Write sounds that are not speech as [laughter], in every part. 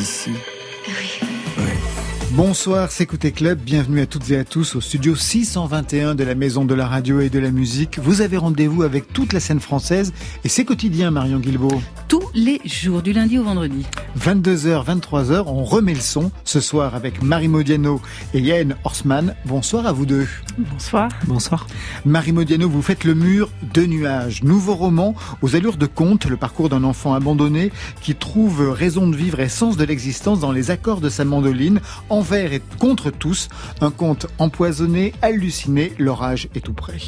Vous êtes ici Bonsoir, c'est Côté Club. Bienvenue à toutes et à tous au studio 621 de la Maison de la Radio et de la Musique. Vous avez rendez-vous avec toute la scène française et c'est quotidien, Marion Guilbault. Tous les jours, du lundi au vendredi. 22h, 23h, on remet le son ce soir avec Marie Modiano et Yann Horsman. Bonsoir à vous deux. Bonsoir. Bonsoir. Marie Modiano, vous faites le mur de nuages. Nouveau roman aux allures de conte, le parcours d'un enfant abandonné qui trouve raison de vivre et sens de l'existence dans les accords de sa mandoline, envers et contre tous. Un conte empoisonné, halluciné, l'orage est tout près.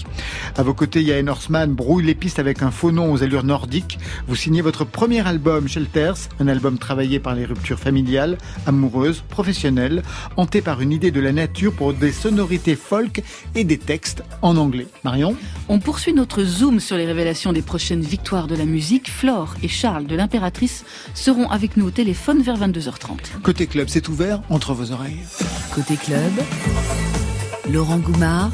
À vos côtés, Yann Horsman brouille les pistes avec un faux nom aux allures nordiques. Vous signez votre premier album, Shelters, un album travaillé par les ruptures familiales, amoureuses, professionnelles, hanté par une idée de la nature pour des sonorités folk et des textes en anglais. Marion? On poursuit notre zoom sur les révélations des prochaines victoires de la musique. Flore et Charles de l'Impératrice seront avec nous au téléphone vers 22h30. Côté club, c'est ouvert entre vos oreilles. Côté club, Laurent Goumard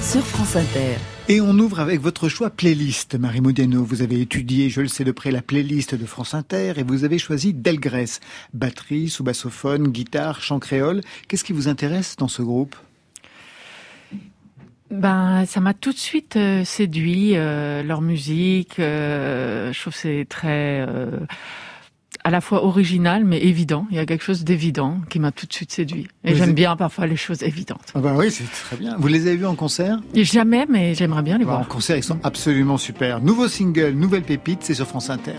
sur France Inter. Et on ouvre avec votre choix playlist, Marie Modiano. Vous avez étudié, je le sais de près, la playlist de France Inter et vous avez choisi Delgrès. Batterie, sous-bassophone, guitare, chant créole. Qu'est-ce qui vous intéresse dans ce groupe? Ben, ça m'a tout de suite euh, séduit euh, leur musique. Euh, je trouve que c'est très euh, à la fois original mais évident. Il y a quelque chose d'évident qui m'a tout de suite séduit. Et j'aime bien parfois les choses évidentes. ah bah oui, c'est très bien. Vous les avez vus en concert? Et jamais, mais j'aimerais bien les Bah, En voir. concert, ils sont absolument super. Nouveau single, nouvelle pépite, c'est sur France Inter.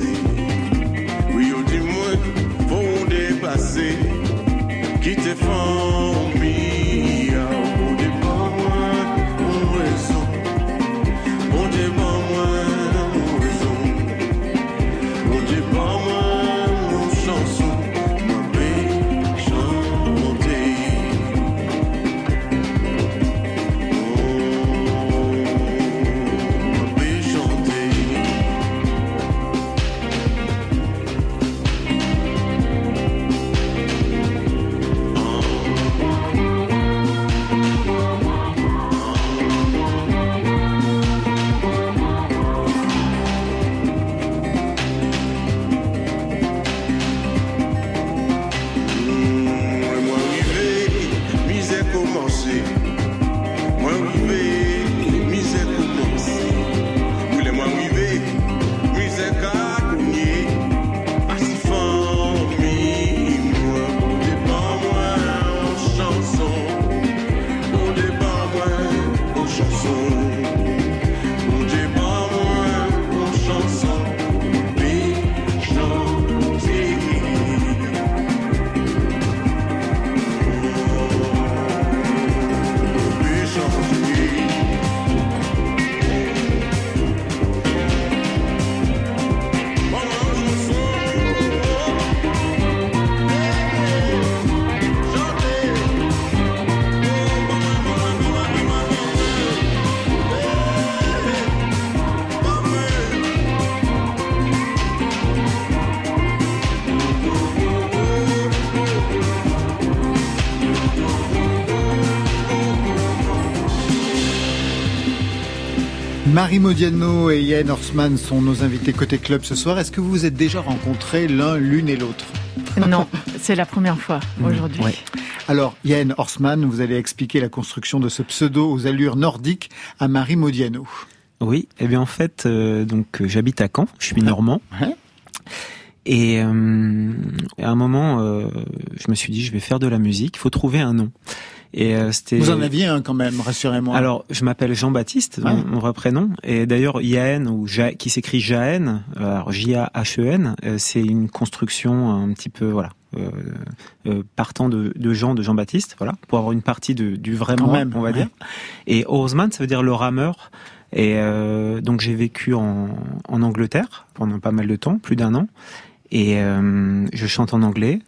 see. Marie Modiano et Yann Horstman sont nos invités côté club ce soir. Est-ce que vous vous êtes déjà rencontrés l'un, l'une et l'autre [laughs] Non, c'est la première fois aujourd'hui. Ouais. Alors, Yann Horstman, vous allez expliquer la construction de ce pseudo aux allures nordiques à Marie Modiano. Oui, eh bien en fait, euh, donc euh, j'habite à Caen, je suis normand. Ouais. Et euh, à un moment, euh, je me suis dit, je vais faire de la musique, il faut trouver un nom. Et euh, c'était. Vous en aviez un quand même, rassurez-moi. Alors, je m'appelle Jean-Baptiste, Ouais. mon, vrai prénom. Et d'ailleurs, Yaen, ou Ja- qui s'écrit Jaen, euh, alors J-A-H-E-N, euh, c'est une construction un petit peu, voilà, euh, euh, partant de, de Jean, de Jean-Baptiste, voilà, pour avoir une partie de, du vrai moi, même, on va ouais. dire. Et Orsman, ça veut dire le rameur. Et euh, donc, j'ai vécu en, en Angleterre pendant pas mal de temps, plus d'un an. Et euh, je chante en anglais.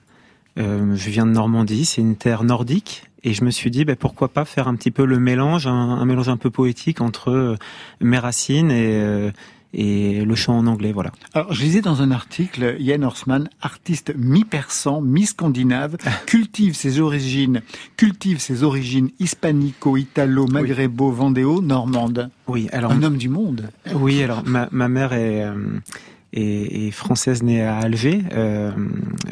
Euh, je viens de Normandie, c'est une terre nordique. Et je me suis dit, ben, pourquoi pas faire un petit peu le mélange, un, un mélange un peu poétique entre euh, mes racines et, euh, et le chant en anglais, voilà. Alors, je lisais dans un article, Yann Horstman, artiste mi-persan, mi-scandinave, cultive ses origines, cultive ses origines hispanico, italo, maghrebo, vendéo, normande. Oui, alors Un homme du monde. oui, alors ma, ma mère est, euh, est, est française née à Alger. euh,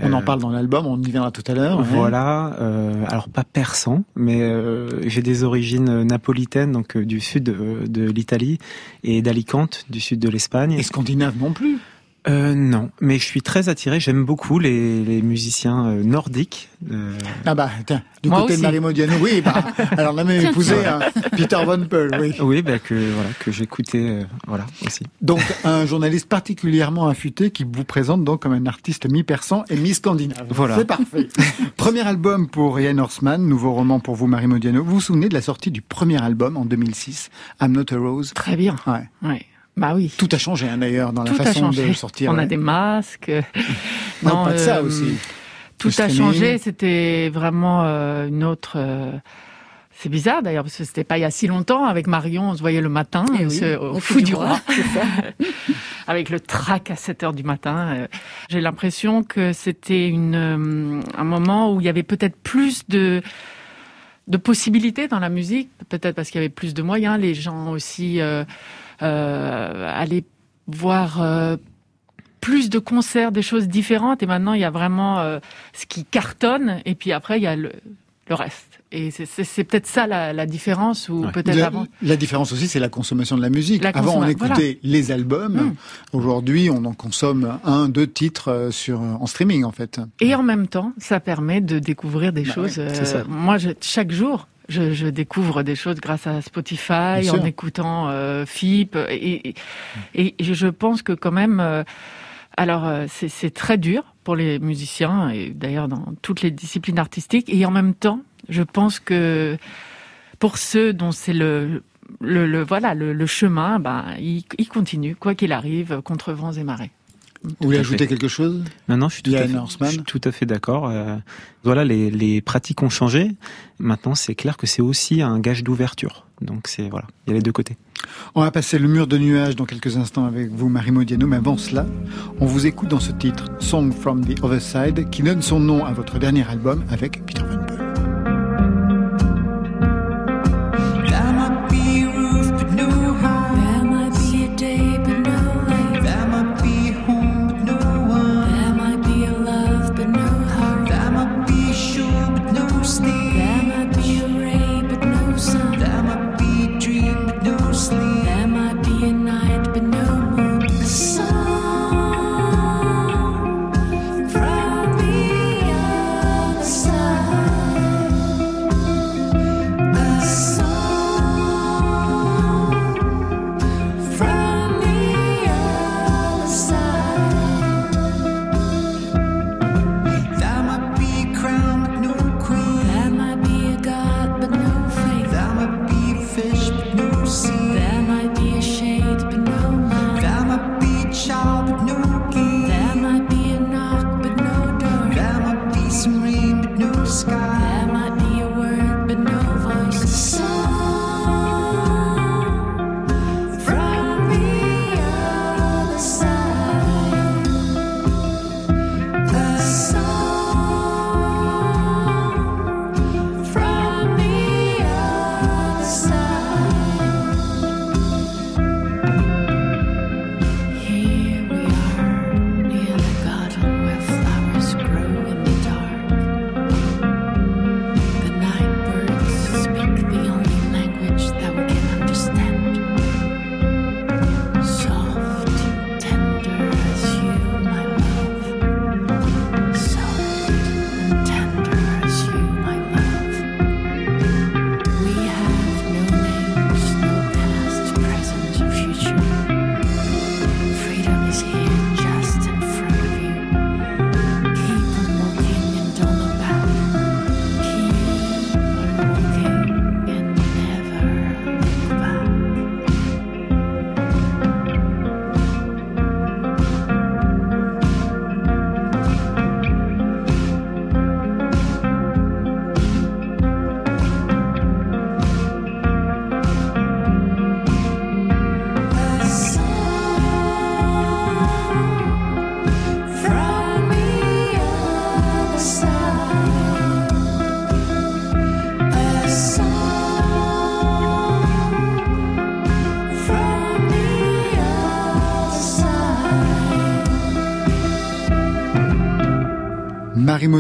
On en euh, parle dans l'album, on y viendra tout à l'heure. ouais. Voilà, euh, alors pas persan, mais euh, j'ai des origines napolitaines, donc du sud de, de l'Italie et d'Alicante, du sud de l'Espagne. Et scandinave non plus. Euh, non, mais je suis très attiré. J'aime beaucoup les, les musiciens euh, nordiques. euh, Ah bah, tiens, du Moi côté aussi. de Marie Modiano, oui, bah, [laughs] alors on a même épousé un Peter Von Peul, oui. oui, bah, que voilà que j'écoutais, euh, voilà aussi. Donc, un journaliste particulièrement affûté qui vous présente donc comme un artiste mi-persan et mi-scandinave. Voilà. C'est parfait. [laughs] premier album pour Yann Horstman, nouveau roman pour vous, Marie Modiano. Vous vous souvenez de la sortie du premier album en 2006, I'm Not a Rose? Très bien. Ouais. Ouais. Bah oui. Tout a changé hein, d'ailleurs dans la Tout façon de sortir. On a des masques. [laughs] Non, pas de ça euh, aussi. Tout a changé. C'était vraiment euh, une autre. euh, C'est bizarre d'ailleurs parce que c'était pas il y a si longtemps. Avec Marion, on se voyait le matin Eh oui, au au Fou du Roi, [laughs] avec le trac à 7 heures du matin. J'ai l'impression que c'était une un moment où il y avait peut-être plus de de possibilités dans la musique, peut-être parce qu'il y avait plus de moyens. Les gens aussi euh, euh, allaient voir euh, plus de concerts, des choses différentes. Et maintenant, il y a vraiment euh, ce qui cartonne, et puis après, il y a le, le reste. Et c'est- peut-être ça la, la différence, ou Ouais. peut-être La, avant. la différence aussi, c'est la consommation de la musique. La Avant, on écoutait les albums. Mm. Aujourd'hui, on en consomme un, deux titres sur en streaming en fait. Et en même temps, ça permet de découvrir des Bah choses. ouais, euh, moi, je, chaque jour, je, je découvre des choses grâce à Spotify, en écoutant euh, FIP. Et, et, et je pense que quand même, euh, alors euh, c'est c'est très dur pour les musiciens, et d'ailleurs dans toutes les disciplines artistiques. Et en même temps, je pense que pour ceux dont c'est le le, le- voilà le, le chemin, ben ils, ils continuent quoi qu'il arrive contre vents et marées. Vous voulez ajouter quelque chose Non, non, je suis tout, à fait, Horstman. je suis tout à fait d'accord. Euh, voilà, les, les pratiques ont changé. Maintenant, c'est clair que c'est aussi un gage d'ouverture. Donc c'est voilà, il y a les deux côtés. On va passer le mur de nuages dans quelques instants avec vous, Marie Modiano, mais avant cela, on vous écoute dans ce titre, Song from the Other Side, qui donne son nom à votre dernier album avec Peter Van.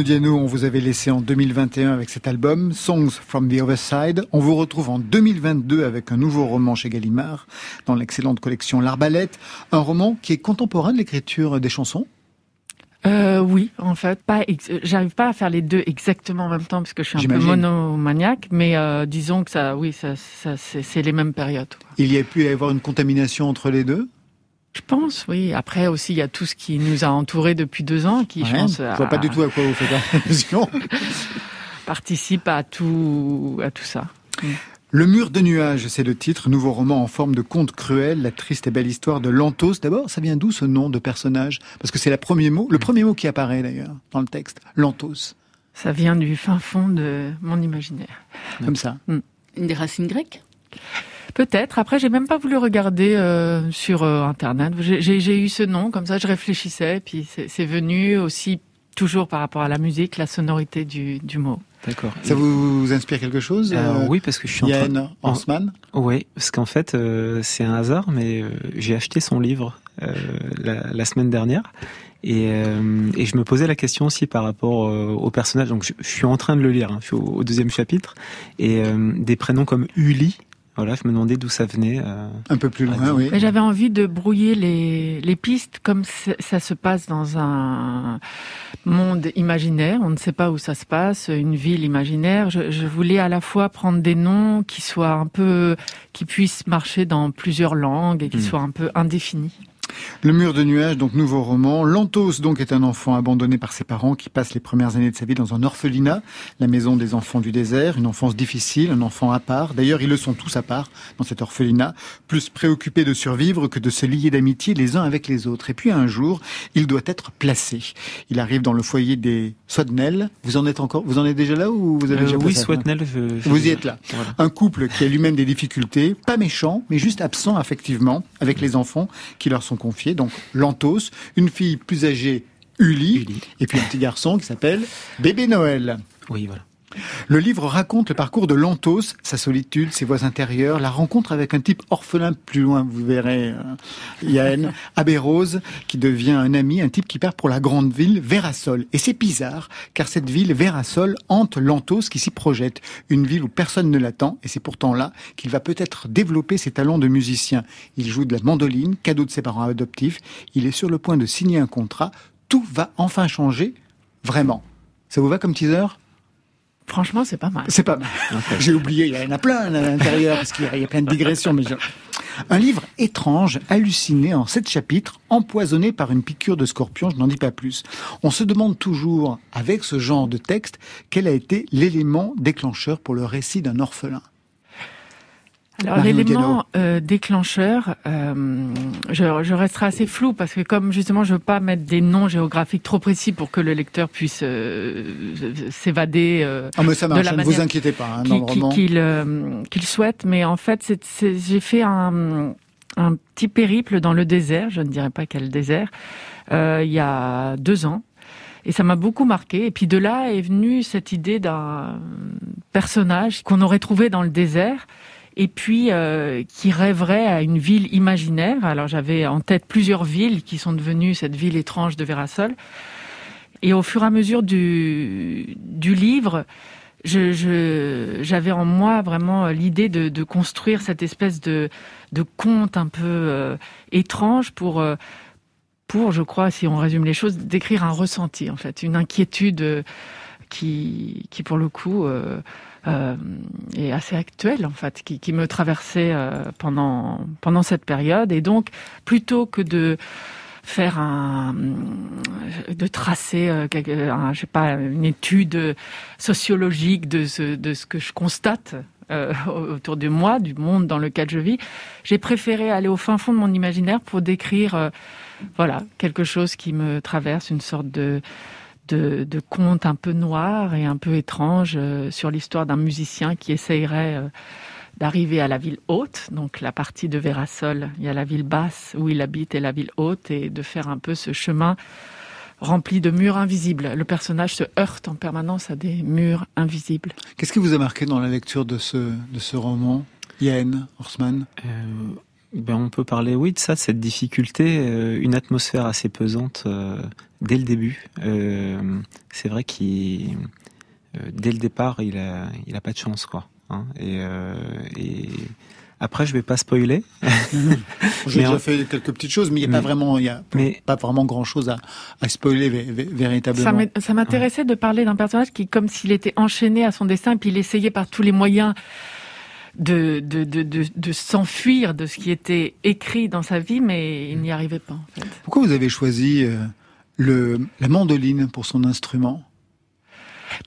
On vous avait laissé en 2021 avec cet album, Songs from the Other Side. On vous retrouve en 2022 avec un nouveau roman chez Gallimard, dans l'excellente collection L'Arbalète. Un roman qui est contemporain de l'écriture des chansons Euh, oui, en fait, pas. J'arrive pas à faire les deux exactement en même temps parce que je suis un peu monomaniaque, mais euh, disons que ça, oui, ça, ça c'est les mêmes périodes. Il y a pu y avoir une contamination entre les deux? Je pense, oui. Après aussi, il y a tout ce qui nous a entourés depuis deux ans, qui, je pense, Je a- vois pas du tout à quoi vous faites allusion. [laughs] participe à tout, à tout ça. Le mur de nuages, c'est le titre, nouveau roman en forme de conte cruel, la triste et belle histoire de Lantos. D'abord, ça vient d'où ce nom de personnage? Parce que c'est le premier mot, le premier mot qui apparaît d'ailleurs dans le texte, Lantos, Ça vient du fin fond de mon imaginaire. comme ça. Une des racines grecques? Peut-être. Après, j'ai même pas voulu regarder euh, sur euh, internet. J'ai- eu ce nom comme ça. Je réfléchissais, puis c'est venu aussi toujours par rapport à la musique, la sonorité du, du mot. D'accord. Ça vous inspire quelque chose Euh, oui, parce que je suis en train. Yann Hansman Oui, parce qu'en fait, euh, c'est un hasard, mais euh, j'ai acheté son livre euh, la, la semaine dernière. Et, euh, et je me posais la question aussi par rapport euh, au personnage. Donc, je, je suis en train de le lire. hein, je suis au, au deuxième chapitre. Et euh, des prénoms comme Uli. Voilà, je me demandais d'où ça venait. euh. Un peu plus loin, oui. Mais j'avais envie de brouiller les, les pistes comme ça se passe dans un monde imaginaire. On ne sait pas où ça se passe, une ville imaginaire. Je, je voulais à la fois prendre des noms qui soient un peu, qui puissent marcher dans plusieurs langues et qui Mm. soient un peu indéfinis. Le mur de nuages, donc nouveau roman. Lantos, donc, est un enfant abandonné par ses parents qui passe les premières années de sa vie dans un orphelinat, la maison des enfants du désert, une enfance difficile, un enfant à part. D'ailleurs, ils le sont tous à part dans cet orphelinat, plus préoccupés de survivre que de se lier d'amitié les uns avec les autres. Et puis un jour, il doit être placé. Il arrive dans le foyer des Swatnell. Vous en êtes encore, vous en êtes déjà là ou vous avez Euh, déjà oui, je- Vous y êtes là. Voilà. Un couple qui a lui-même des difficultés, pas méchant, mais juste absent affectivement avec les enfants qui leur sont confiés. Donc Lantos, une fille plus âgée, Uli, Uli. et puis un petit garçon qui s'appelle Bébé Noël. Oui, voilà. Le livre raconte le parcours de Lantos, sa solitude, ses voies intérieures, la rencontre avec un type orphelin plus loin, vous verrez, euh, Yann, [laughs] Abbé Rose, qui devient un ami, un type qui part pour la grande ville, Vérasol. Et c'est bizarre, car cette ville, Vérasol, hante Lantos qui s'y projette. Une ville où personne ne l'attend, et c'est pourtant là qu'il va peut-être développer ses talents de musicien. Il joue de la mandoline, cadeau de ses parents adoptifs, il est sur le point de signer un contrat, tout va enfin changer, vraiment. Ça vous va comme teaser? Franchement, c'est pas mal. c'est pas mal. [laughs] J'ai oublié, il y en a plein à l'intérieur, parce qu'il y a- il y a plein de digressions. Mais je- Un livre étrange, halluciné en sept chapitres, empoisonné par une piqûre de scorpion, je n'en dis pas plus. On se demande toujours, avec ce genre de texte, quel a été l'élément déclencheur pour le récit d'un orphelin. Alors l'élément euh, déclencheur, euh, je, je resterai assez flou parce que comme justement je veux pas mettre des noms géographiques trop précis pour que le lecteur puisse euh, s'évader euh, Ah mais ça De la ne vous inquiétez pas, hein, euh, qu'il souhaite. Mais en fait, c'est- c'est- j'ai fait un, un petit périple dans le désert, je ne dirais pas quel désert, euh, il y a deux ans. Et ça m'a beaucoup marqué. Et puis de là est venue cette idée d'un personnage qu'on aurait trouvé dans le désert et puis euh, qui rêverait à une ville imaginaire. Alors j'avais en tête plusieurs villes qui sont devenues cette ville étrange de Vérasol. Et au fur et à mesure du, livre, j'avais en moi vraiment l'idée de, construire cette espèce de, conte un peu euh, étrange pour, euh, pour, je crois, si on résume les choses, décrire un ressenti en fait, une inquiétude qui, qui pour le coup euh, euh, est assez actuelle en fait, qui, qui me traversait euh, pendant pendant cette période. Et donc, plutôt que de faire un de tracer euh, un, je sais pas une étude sociologique de ce de ce que je constate euh, autour de moi du monde dans lequel je vis j'ai préféré aller au fin fond de mon imaginaire pour décrire euh, voilà quelque chose qui me traverse une sorte de de, de conte un peu noir et un peu étrange euh, sur l'histoire d'un musicien qui essayerait euh, d'arriver à la ville haute, donc la partie de Vérasol. Il y a la ville basse où il habite et la ville haute, et de faire un peu ce chemin rempli de murs invisibles. Le personnage se heurte en permanence à des murs invisibles. Qu'est-ce qui vous a marqué dans la lecture de ce, de ce roman, Yann Horsman Euh, Ben, on peut parler, oui, de ça, cette difficulté, euh, une atmosphère assez pesante euh, dès le début. Euh, c'est vrai qu'il, euh, dès le départ, il a, il a pas de chance, quoi. hein. et, euh, et après, je vais pas spoiler. [laughs] J'ai déjà en- fait quelques petites choses, mais il n'y a pas Mais- vraiment, il y a mais- pas vraiment grand chose à, à spoiler véritablement. ça m'intéressait de parler d'un personnage qui, comme s'il était enchaîné à son destin, et puis il essayait par tous les moyens de, de, de, de, de s'enfuir de ce qui était écrit dans sa vie, mais il n'y arrivait pas. En fait. Pourquoi vous avez choisi euh, le, la mandoline pour son instrument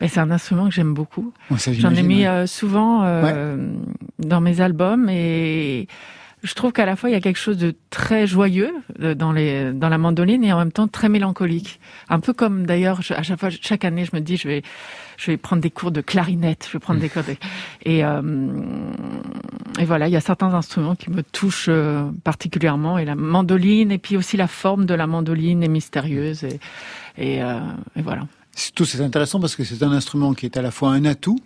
c'est un instrument que j'aime beaucoup. Ouais, J'en ai mis ouais. euh, souvent euh, dans mes albums et je trouve qu'à la fois il y a quelque chose de très joyeux euh, dans les dans la mandoline et en même temps très mélancolique. Un peu comme d'ailleurs à chaque fois chaque année je me dis je vais je vais prendre des cours de clarinette, je vais prendre des cours de [laughs] et euh, et voilà il y a certains instruments qui me touchent euh, particulièrement et la mandoline et puis aussi la forme de la mandoline est mystérieuse et et, euh, et voilà. Surtout, c'est intéressant parce que c'est un instrument qui est à la fois un atout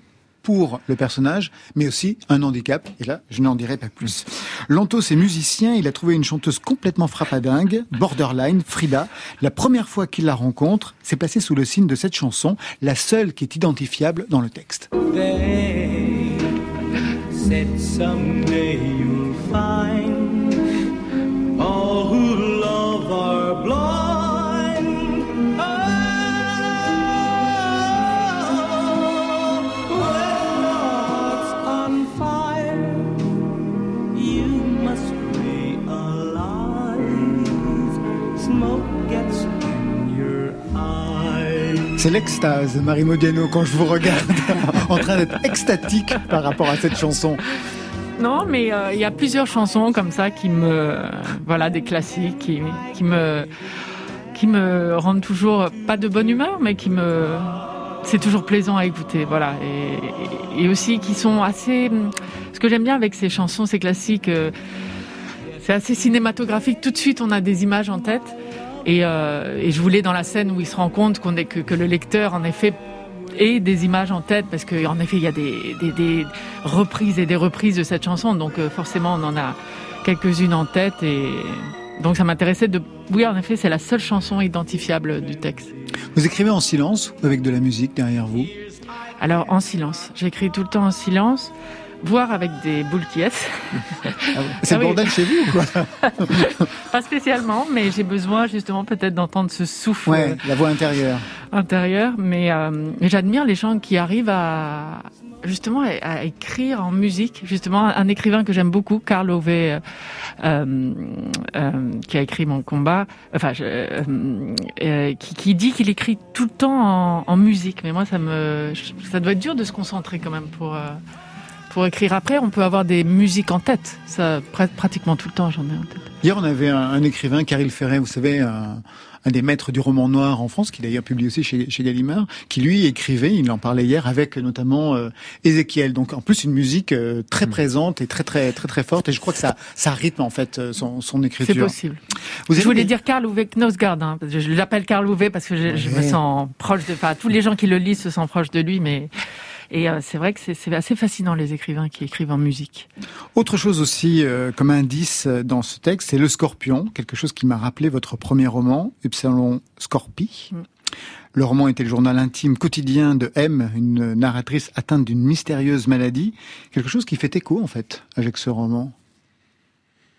pour le personnage, mais aussi un handicap. Et là, je n'en dirai pas plus. Lantos est musicien, il a trouvé une chanteuse complètement frappadingue, borderline, Frida. La première fois qu'il la rencontre, c'est placé sous le signe de cette chanson, la seule qui est identifiable dans le texte. C'est l'extase, Marie Modiano, quand je vous regarde [laughs] en train d'être extatique par rapport à cette chanson. Non, mais euh, il y a plusieurs chansons comme ça qui me, voilà, des classiques qui, me, qui me rendent toujours pas de bonne humeur, mais qui me, c'est toujours plaisant à écouter, voilà, et, et aussi qui sont assez. Ce que j'aime bien avec ces chansons, ces classiques, euh, c'est assez cinématographique. Tout de suite, on a des images en tête. Et, euh, et je voulais dans la scène où il se rend compte qu'on est que, que le lecteur, en effet, ait des images en tête, parce qu'en effet, il y a des, des, des reprises et des reprises de cette chanson, donc euh, forcément, on en a quelques-unes en tête. Et donc, ça m'intéressait de. Oui, en effet, c'est la seule chanson identifiable du texte. Vous écrivez en silence ou avec de la musique derrière vous? Alors, en silence. J'écris tout le temps en silence, voire avec des boules qui est. C'est Ah le oui. bordel chez vous ou quoi [laughs] Pas spécialement, mais j'ai besoin justement peut-être d'entendre ce souffle Ouais, la voix intérieure. intérieur. Mais, euh, mais j'admire les gens qui arrivent à justement à, à écrire en musique. Justement, un écrivain que j'aime beaucoup, Karl Ove, euh, euh, qui a écrit Mon combat, enfin, je- euh, euh, qui, qui dit qu'il écrit tout le temps en, en musique. Mais moi, ça me, ça doit être dur de se concentrer quand même pour. Pour écrire après, on peut avoir des musiques en tête. Ça, pr- pratiquement tout le temps, j'en ai en tête. Hier, on avait un, un écrivain, Caril Ferret, vous savez, un, un des maîtres du roman noir en France, qui d'ailleurs publie aussi chez, chez Gallimard, qui lui écrivait, il en parlait hier, avec notamment euh, Ézéchiel. Donc en plus une musique euh, très Mm. présente et très très très très forte. Et je crois que ça ça rythme en fait euh, son, son C'est écriture. possible. Vous je avez voulais dire Karl Uwe Knausgaard. Hein, je l'appelle Karl Uwe parce que je, je me sens proche de. Enfin, tous les gens qui le lisent se sentent proches de lui, mais et euh, c'est vrai que c'est- assez fascinant les écrivains qui écrivent en musique. Autre chose aussi euh, comme indice euh, dans ce texte, c'est le Scorpion, quelque chose qui m'a rappelé votre premier roman, Epsilon Scorpi. Mm. Le roman était le journal intime quotidien de M, une narratrice atteinte d'une mystérieuse maladie. Quelque chose qui fait écho en fait avec ce roman.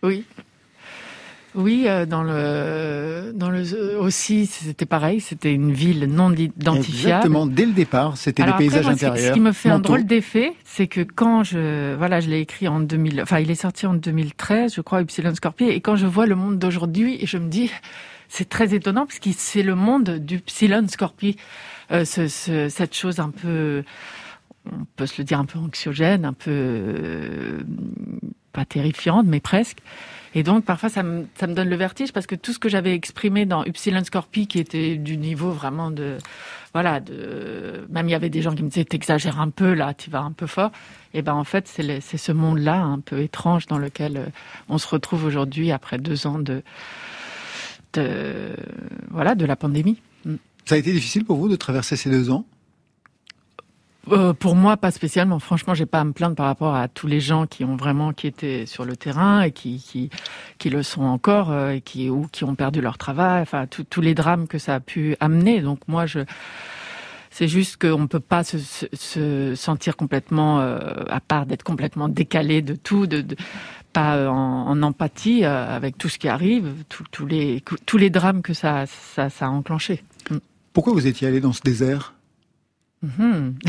Oui. Oui, euh, dans le dans le aussi c'était pareil, c'était une ville non identifiable. Exactement, dès le départ, c'était après, paysages moi, ce qui- intérieurs. Ce qui me fait un drôle d'effet, c'est que quand je, voilà, je l'ai écrit en 2000, enfin, il est sorti en 2013, je crois, Epsilon Scorpi, et quand je vois le monde d'aujourd'hui, je me dis, c'est très étonnant parce que c'est le monde du Epsilon Scorpi, euh, ce, ce- cette chose un peu, on peut se le dire un peu anxiogène, un peu euh, pas terrifiante, mais presque. Et donc parfois ça me, donne le vertige parce que tout ce que j'avais exprimé dans Upsilon Scorpi, qui était du niveau vraiment de, voilà, de, même il y avait des gens qui me disaient t'exagères un peu là, tu vas un peu fort. Et ben en fait c'est ce monde-là un peu étrange dans lequel euh, on se retrouve aujourd'hui après deux ans de, de, voilà, de la pandémie. Mm. Ça a été difficile pour vous de traverser ces deux ans? Euh, pour moi, pas spécialement. Franchement, j'ai pas à me plaindre par rapport à tous les gens qui ont vraiment qui étaient sur le terrain et qui qui, qui le sont encore euh, et qui ou qui ont perdu leur travail. Enfin, tout- tous les drames que ça a pu amener. Donc moi, je c'est juste qu'on ne peut pas se, se- se sentir complètement, euh, à part d'être complètement décalé de tout, de, pas en, empathie avec tout ce qui arrive, tout- tous les tous les drames que ça ça, ça a enclenché. Pourquoi vous étiez allé dans ce désert? Mhm. [laughs]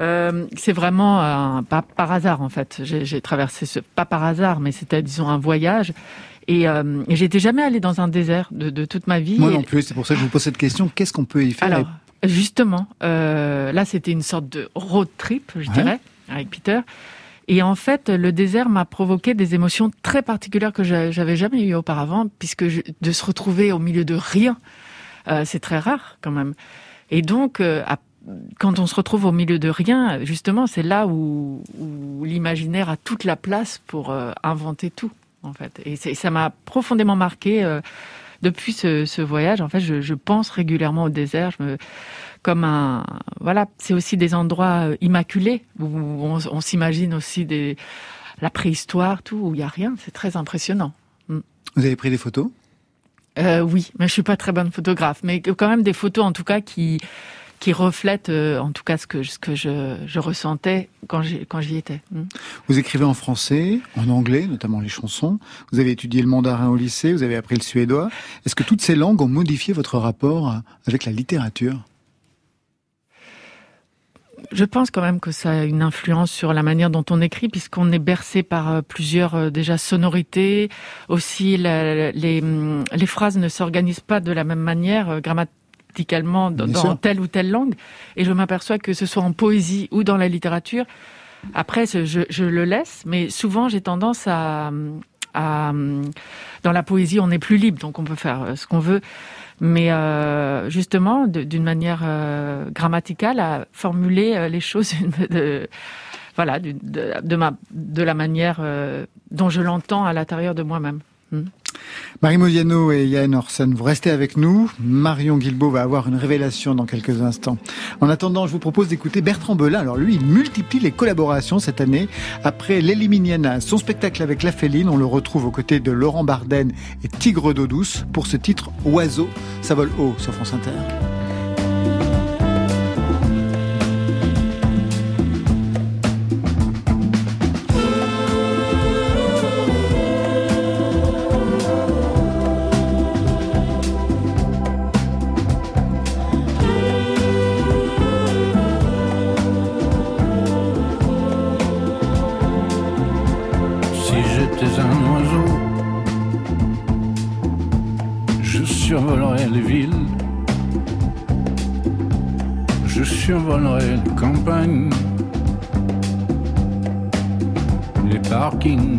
Euh, c'est vraiment un- pas par hasard en fait. J'ai traversé ce pas par hasard, mais c'était disons un voyage. Et, euh, et j'étais jamais allée dans un désert de, de toute ma vie. Moi non plus, c'est pour ça que je vous pose cette question. Qu'est-ce qu'on peut y faire? Alors, justement, euh, là, c'était une sorte de road trip, je Ouais. dirais, avec Peter. Et en fait, le désert m'a provoqué des émotions très particulières que j'a- j'avais jamais eues auparavant, puisque je- de se retrouver au milieu de rien, c'est très rare quand même. Et donc, euh, quand on se retrouve au milieu de rien, justement, c'est là où, l'imaginaire a toute la place pour euh, inventer tout, en fait. Et ça m'a profondément marqué. euh, depuis ce, voyage, en fait, je, pense régulièrement au désert. Comme un, voilà, c'est aussi des endroits immaculés où on, s'imagine aussi des, la préhistoire, tout où il y a rien. C'est très impressionnant. Vous avez pris des photos? Euh, oui, mais je suis pas très bonne photographe, mais quand même des photos en tout cas qui qui reflètent euh, en tout cas ce que ce que je, je ressentais quand j'y quand j'y étais. Mm. Vous écrivez en français, en anglais, notamment les chansons. Vous avez étudié le mandarin au lycée, vous avez appris le suédois. Est-ce que toutes ces langues ont modifié votre rapport avec la littérature? Je pense quand même que ça a une influence sur la manière dont on écrit, puisqu'on est bercé par euh, plusieurs euh, déjà sonorités. Aussi, la- les, les phrases ne s'organisent pas de la même manière euh, grammaticalement dans, telle ou telle langue. Et je m'aperçois que ce soit en poésie ou dans la littérature. Après, je, je le laisse, mais souvent j'ai tendance à, à, dans la poésie, on est plus libre, donc on peut faire ce qu'on veut. Mais euh, justement, d'une manière euh, grammaticale, à formuler euh, les choses [laughs] de, voilà, de, la manière dont je l'entends à l'intérieur de moi-même. Hmm. Marie Modiano et Yann Orsen, vous restez avec nous. Marion Guilbault va avoir une révélation dans quelques instants. En attendant, je vous propose d'écouter Bertrand Belin. Alors lui, il multiplie les collaborations cette année. Après l'Eliminiana, son spectacle avec la Féline, on le retrouve aux côtés de Laurent Barden et Tigre d'eau douce pour ce titre Oiseau. Ça vole haut sur France Inter. Les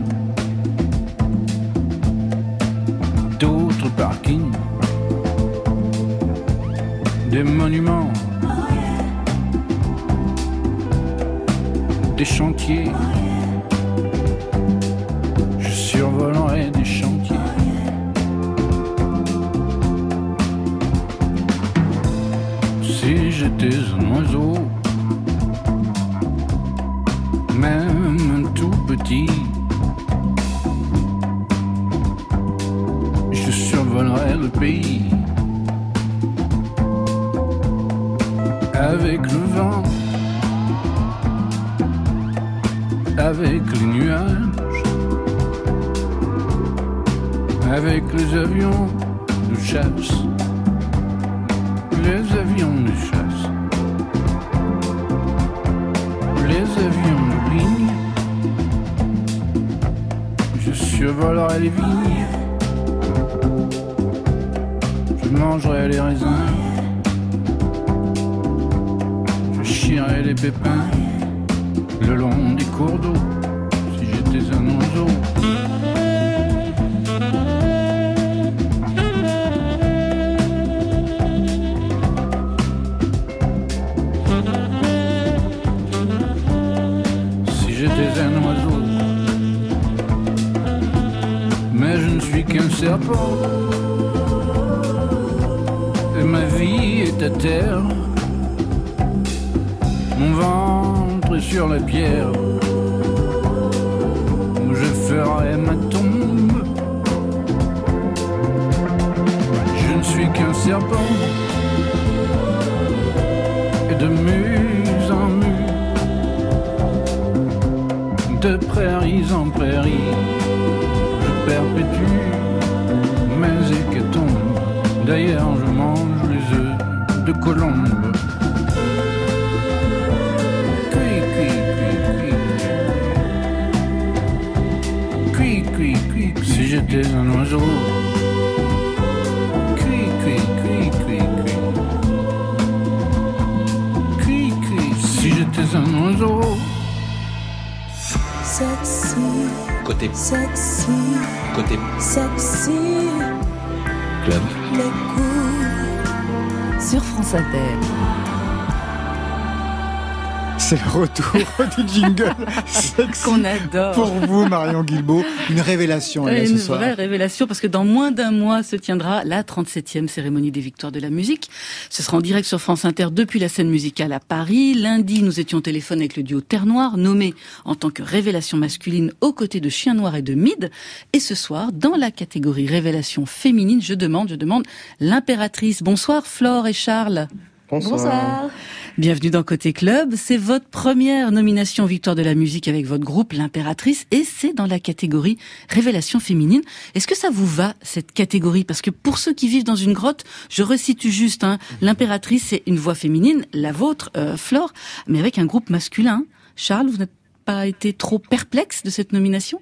C'est le retour [laughs] du jingle sexy Qu'on adore. pour vous, Marion Guilbault. Une révélation là, Une ce soir. vraie révélation parce que dans moins d'un mois se tiendra la 37e cérémonie des victoires de la musique. Ce sera en direct sur France Inter depuis la scène musicale à Paris. Lundi, nous étions au téléphone avec le duo Terre Noire, nommé en tant que révélation masculine aux côtés de Chien Noir et de Mid. Et ce soir, dans la catégorie révélation féminine, je demande, je demande l'impératrice. Bonsoir Flore et Charles. Bonsoir. Bienvenue dans Côté Club. C'est votre première nomination Victoire de la musique avec votre groupe L'Impératrice et c'est dans la catégorie Révélation féminine. Est-ce que ça vous va cette catégorie? Parce que pour ceux qui vivent dans une grotte, je resitue juste. Hein, L'Impératrice c'est une voix féminine, la vôtre, euh, Flore, mais avec un groupe masculin. Charles, vous n'êtes pas été trop perplexe de cette nomination?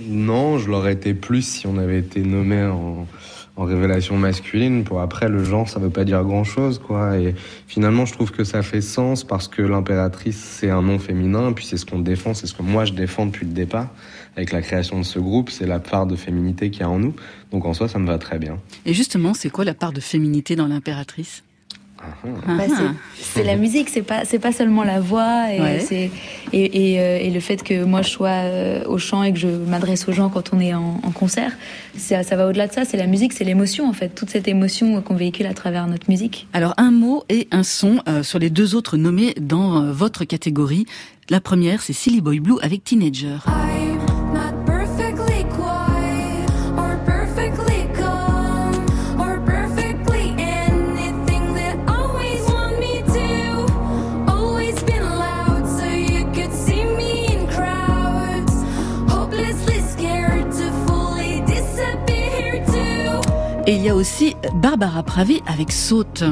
Non, je l'aurais été plus si on avait été nommé en, en révélation masculine. Pour après, le genre, ça veut pas dire grand chose, quoi. Et finalement, je trouve que ça fait sens parce que l'impératrice, c'est un nom féminin, puis c'est ce qu'on défend, c'est ce que moi je défends depuis le départ. Avec la création de ce groupe, c'est la part de féminité qu'il y a en nous. Donc en soi, ça me va très bien. Et justement, c'est quoi la part de féminité dans L'Impératrice? Bah, c'est- c'est la musique, c'est pas c'est pas seulement la voix et Ouais. c'est et, et, euh, et le fait que moi je sois euh, au chant et que je m'adresse aux gens quand on est en, en concert, ça, ça va au-delà de ça. C'est la musique, c'est l'émotion en fait, toute cette émotion qu'on véhicule à travers notre musique. Alors un mot et un son euh, sur les deux autres nommés dans euh, votre catégorie. La première, c'est Silly Boy Blue avec Teenager. Et il y a aussi Barbara Pravi avec Saute.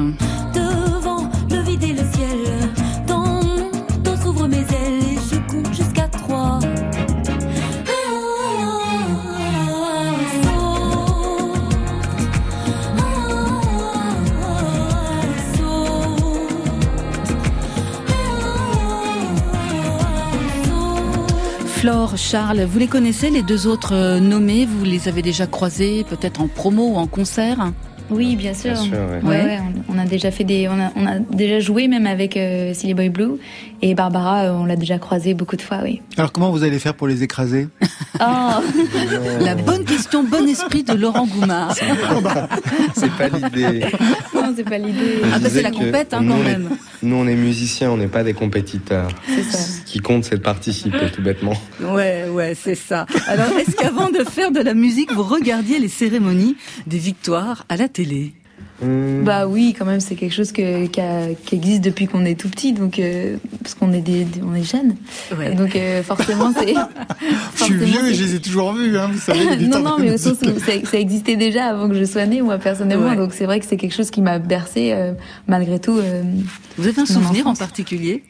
Charles, vous les connaissez les deux autres euh, nommés? Vous les avez déjà croisés peut-être en promo ou en concert? Oui, bien sûr. Bien sûr, ouais. Ouais, ouais, on, on a déjà fait des, on a, on a déjà joué même avec euh, Silly Boy Blue et Barbara, euh, on l'a déjà croisé beaucoup de fois, oui. Alors comment vous allez faire pour les écraser? Oh, [laughs] La bonne question, bon esprit de Laurent Goumard. C'est pas l'idée. non, c'est pas l'idée. Ah bah, c'est la compète, hein, nous, quand on est- même. nous, on est musiciens, on n'est pas des compétiteurs. C'est ça. Ce qui compte, c'est de participer, tout bêtement. Ouais, ouais, c'est ça. Alors, est-ce qu'avant de faire de la musique, vous regardiez les cérémonies des victoires à la télé? Hum, Bah oui, quand même, c'est quelque chose que, qui, a- qui existe depuis qu'on est tout petit, donc euh, parce qu'on est des, on est jeunes, Ouais. donc euh, forcément c'est. [laughs] Je suis vieux et je les ai toujours vus, hein, vous savez. non, non, mais au sens où ça, ça existait déjà avant que je sois née, moi personnellement. Ouais. Donc c'est vrai que c'est quelque chose qui m'a bercé malgré tout. euh, Vous avez un souvenir en particulier?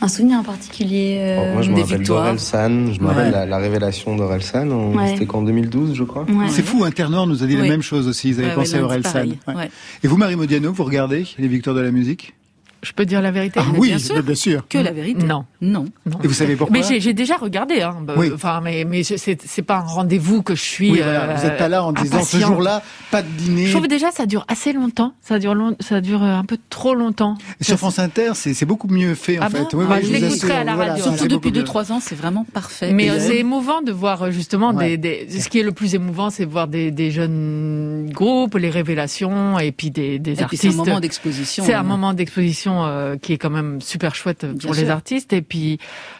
Un souvenir en particulier euh, Oh, moi, je me rappelle d'Orelsan. Je me Ouais. rappelle la, la révélation d'Orelsan. en- Ouais. C'était qu'en 2012, je crois. ouais. C'est fou, Internor nous a dit Oui. la même chose aussi. Ils avaient Ouais, pensé ouais, à Orelsan. pareil. Ouais. Ouais. Et vous, Marie Modiano, vous regardez les victoires de la musique? Je peux dire la vérité Ah oui, bien sûr. bien sûr. Que la vérité Non. Non. Non. Et vous savez pourquoi Mais j'ai déjà regardé, hein. bah, Oui. Enfin, mais mais c'est pas un rendez-vous que je suis. Oui, voilà, euh, vous n'êtes pas là en disant ce jour-là, pas de dîner. Je trouve déjà ça dure assez longtemps. Ça dure long- ça dure euh, un peu trop longtemps. Sur France Inter, c'est beaucoup mieux fait en Ah fait. bon Oui, Bah, oui, je l'écouterai à la radio. Surtout depuis mieux. 2-3 ans, c'est vraiment parfait. Mais c'est émouvant de voir euh, justement Ouais. des, des. Ce qui est le plus émouvant, c'est de voir des, des jeunes groupes, les révélations et puis des, des Et puis artistes. c'est un moment d'exposition. C'est un hein. moment d'exposition euh, qui est quand même super chouette pour Bien les sûr. artistes et puis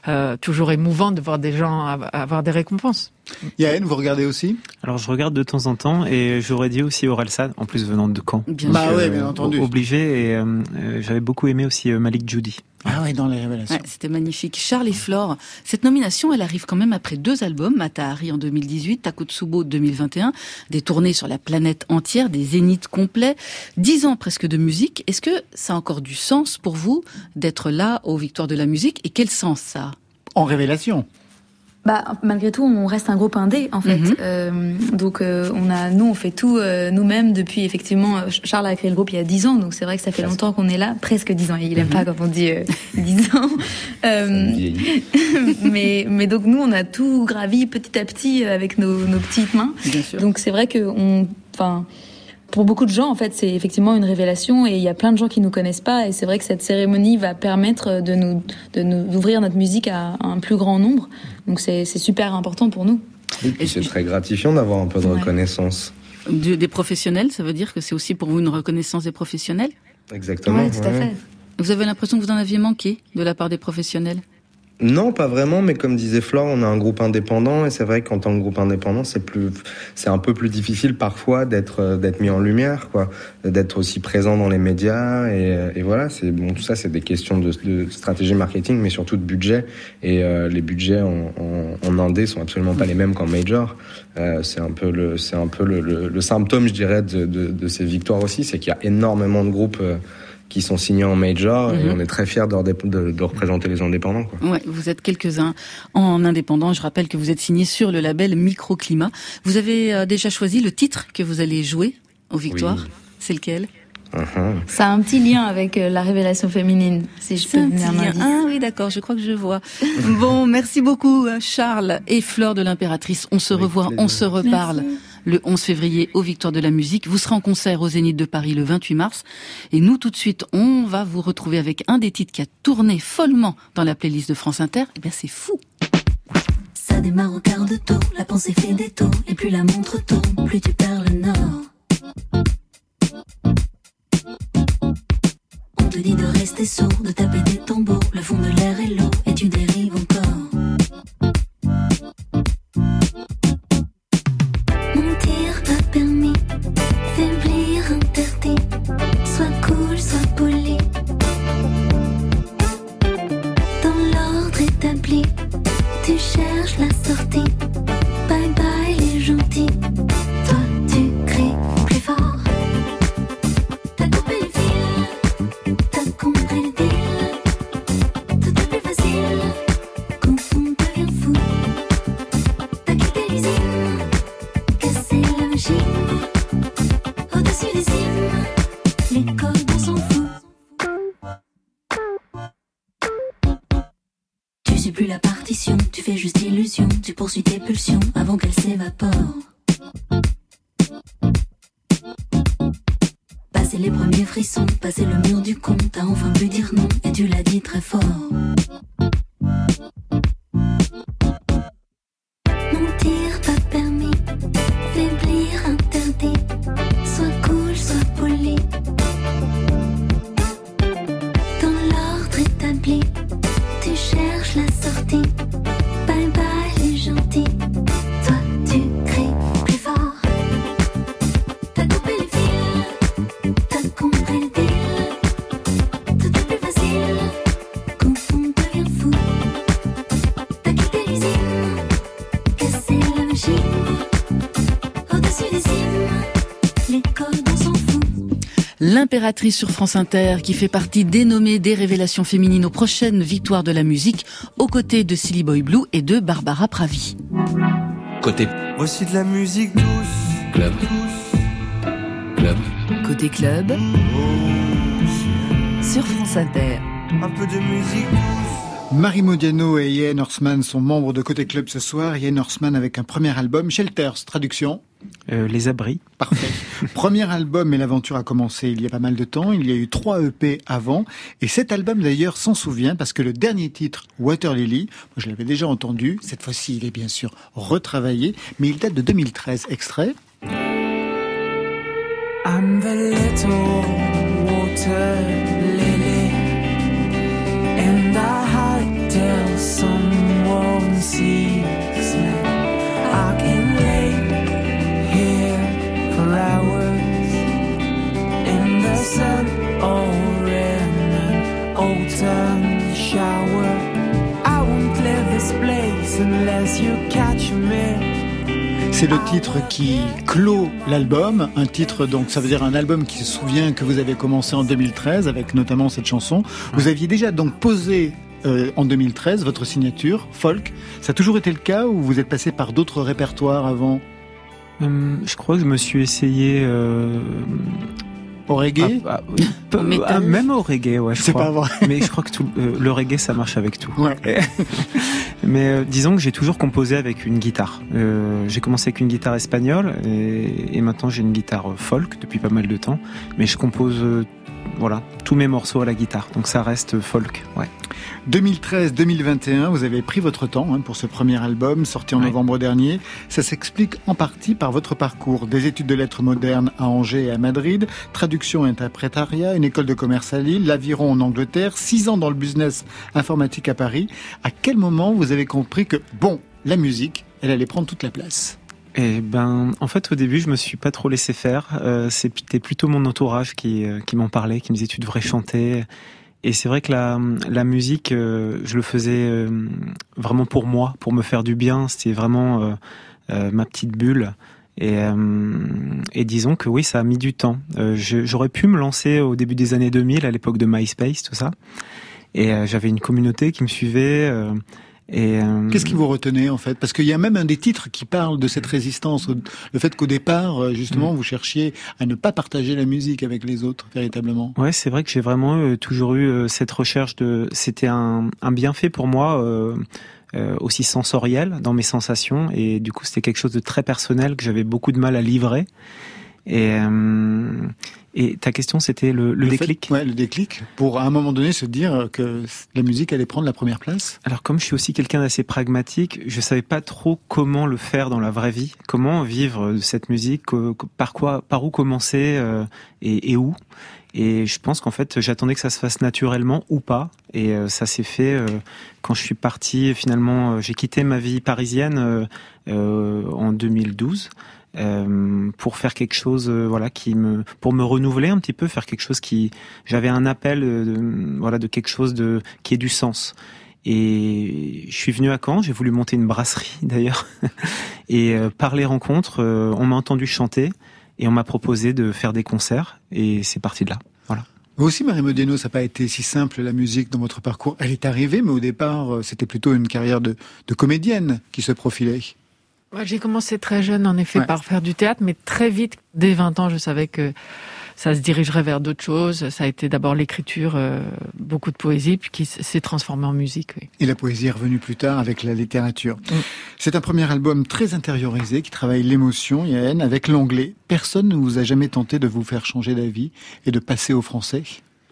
euh, toujours émouvant de voir des gens av- avoir des récompenses. Yael, vous regardez aussi? Alors je regarde de temps en temps et j'aurais dit aussi Orelsan, en plus venant de Caen. Bien Bah sûr. ouais, bien entendu. Obligé et euh, euh, j'avais beaucoup aimé aussi euh, Malik Judy. Ah ouais, dans les révélations. Ouais, C'était magnifique. Charles et Flore, cette nomination, elle arrive quand même après deux albums, Matahari en 2018, Takotsubo 2021, des tournées sur la planète entière, des zéniths complets, dix ans presque de musique. Est-ce que ça a encore du sens pour vous d'être là aux Victoires de la musique et quel sens ça a? En révélation Bah, malgré tout, on reste un groupe indé, en fait. Mhm. Euh, donc, euh, on a, nous, on fait tout euh, nous-mêmes depuis, effectivement, euh, Charles a créé le groupe il y a 10 ans, donc c'est vrai que ça fait longtemps qu'on est là, presque 10 ans. Il aime pas quand on dit euh, 10 ans. [laughs] Euh, [laughs] mais, mais donc, nous, on a tout gravi petit à petit avec nos, nos petites mains. Bien sûr. Donc, c'est vrai que, on, enfin, pour beaucoup de gens, en fait, c'est effectivement une révélation et il y a plein de gens qui nous connaissent pas. Et c'est vrai que cette cérémonie va permettre de nous, de nous d'ouvrir notre musique à un plus grand nombre. Donc, c'est c'est super important pour nous. Et puis c'est très gratifiant d'avoir un peu de Ouais. reconnaissance. De- Des professionnels, ça veut dire que c'est aussi pour vous une reconnaissance des professionnels? Exactement. Ouais, tout à ouais. fait. Vous avez l'impression que vous en aviez manqué de la part des professionnels? Non, pas vraiment, mais comme disait Flore, on a un groupe indépendant et c'est vrai qu'en tant que groupe indépendant, c'est plus, c'est un peu plus difficile parfois d'être euh, d'être mis en lumière, quoi, d'être aussi présent dans les médias et, euh, et voilà, c'est bon, tout ça, c'est des questions de, de stratégie marketing, mais surtout de budget et euh, les budgets en, en, en indé sont absolument pas les mêmes qu'en major. Euh, c'est un peu le, c'est un peu le, le, le symptôme, je dirais, de, de, de ces victoires aussi, c'est qu'il y a énormément de groupes. euh, qui sont signés en major et Mhm. on est très fiers de, de, de représenter les indépendants. Quoi. Ouais, vous êtes quelques-uns en indépendant. Je rappelle que vous êtes signé sur le label Microclimat. Vous avez euh, déjà choisi le titre que vous allez jouer aux Victoires. Oui. C'est lequel? Uh-huh. Ça a un petit lien avec euh, la révélation féminine, si je peux un petit lien. Ah oui, d'accord, je crois que je vois. bon, merci beaucoup euh, Charles et Fleur de l'Impératrice. On se revoit, on se reparle le 11 février aux Victoires de la musique. Vous serez en concert au Zénith de Paris le 28 mars. Et nous, tout de suite, on va vous retrouver avec un des titres qui a tourné follement dans la playlist de France Inter. Eh bien, c'est fou. Ça démarre au quart de tour, la pensée fait des taux, et plus la montre tourne, plus tu perds le nord. On te dit de rester sourd, de taper des tambours, le fond de l'air est l'eau, et tu dérives encore. Cherches la sortie. Suis plus la partition, tu fais juste illusion, tu poursuis tes pulsions avant qu'elles s'évaporent. Passer les premiers frissons, passer le mur du con, t'as enfin pu dire non. Et tu l'as dit très fort. L'impératrice sur France Inter, qui fait partie dénommée des révélations féminines aux prochaines victoires de la musique, aux côtés de Silly Boy Blue et de Barbara Pravi. Côté Voici de la musique douce. club. Club. Côté club, sur France Inter. Un peu de musique douce. Marie Modiano et Ian Horseman sont membres de Côté Club ce soir. Ian Horseman avec un premier album, Shelters, traduction. Euh, les abris. Parfait. [laughs] Premier album et l'aventure a commencé il y a pas mal de temps. Il y a eu trois EP avant. Et cet album d'ailleurs s'en souvient parce que le dernier titre, Water Lily, je l'avais déjà entendu. Cette fois-ci, il est bien sûr retravaillé, mais il date de 2013. Extrait. I'm the little titre qui clôt l'album, un titre donc ça veut dire un album qui se souvient que vous avez commencé en 2013 avec notamment cette chanson. Vous aviez déjà donc posé euh, en 2013 votre signature folk. Ça a toujours été le cas ou vous êtes passé par d'autres répertoires avant? Hum, je crois que je me suis essayé euh, Au reggae ah, ah, oui, peu- ah, même au reggae, ouais. je C'est crois. pas vrai. Mais je crois que tout, euh, le reggae, ça marche avec tout. Ouais. [laughs] Mais euh, disons que j'ai toujours composé avec une guitare. Euh, j'ai commencé avec une guitare espagnole et, et maintenant j'ai une guitare euh, folk depuis pas mal de temps. Mais je compose, euh, voilà, tous mes morceaux à la guitare. Donc ça reste folk, ouais. 2013-2021, vous avez pris votre temps hein, pour ce premier album sorti en novembre dernier. Ça s'explique en partie par votre parcours. Des études de lettres modernes à Angers et à Madrid, traduction et interprétariat, une école de commerce à Lille, l'aviron en Angleterre, six ans dans le business informatique à Paris. À quel moment vous avez compris que, bon, la musique, elle allait prendre toute la place? Et ben, en fait, au début, je me suis pas trop laissé faire. Euh, C'était plutôt mon entourage qui, euh, qui m'en parlait, qui me disait tu devrais chanter. Et c'est vrai que la, la musique, euh, je le faisais euh, vraiment pour moi, pour me faire du bien. C'était vraiment euh, euh, ma petite bulle. Et, et disons que oui, ça a mis du temps. J'aurais pu me lancer au début des années 2000, à l'époque de MySpace, tout ça. Et j'avais une communauté qui me suivait. Euh, et euh, Qu'est-ce qui vous retenait en fait? Parce qu'il y a même un des titres qui parle de cette résistance, le fait qu'au départ, euh, justement, vous cherchiez à ne pas partager la musique avec les autres, véritablement. Ouais, c'est vrai que j'ai vraiment euh, toujours eu euh, cette recherche de. C'était un, un bienfait pour moi. euh, aussi sensoriel dans mes sensations et du coup c'était quelque chose de très personnel que j'avais beaucoup de mal à livrer et euh, et ta question c'était le, le fait- déclic ouais, le déclic, pour à un moment donné se dire que la musique allait prendre la première place. Alors comme je suis aussi quelqu'un d'assez pragmatique, je savais pas trop comment le faire dans la vraie vie, comment vivre de cette musique, que- que- par quoi, par où commencer euh, et, et où? Et je pense qu'en fait j'attendais que ça se fasse naturellement ou pas, et euh, ça s'est fait euh, quand je suis parti. Finalement, euh, j'ai quitté ma vie parisienne euh, euh, en 2012 euh, pour faire quelque chose euh, voilà qui me pour me renouveler un petit peu faire quelque chose qui j'avais un appel euh, de, voilà de quelque chose de qui ait du sens et je suis venu à Caen j'ai voulu monter une brasserie [laughs] d'ailleurs et par les rencontres on m'a entendu chanter et on m'a proposé de faire des concerts et c'est parti de là voilà Vous aussi, Marie Modeno, ça n'a pas été si simple la musique dans votre parcours. Elle est arrivée, mais au départ, c'était plutôt une carrière de, de comédienne qui se profilait. J'ai commencé très jeune, en effet, Ouais. par faire du théâtre, mais très vite, dès 20 ans, je savais que ça se dirigerait vers d'autres choses. Ça a été d'abord l'écriture, euh, beaucoup de poésie, puis qui s'est transformé en musique. Oui. Et la poésie est revenue plus tard avec la littérature. Mm. C'est un premier album très intériorisé qui travaille l'émotion, Yael, avec l'anglais. Personne ne vous a jamais tenté de vous faire changer d'avis et de passer au français?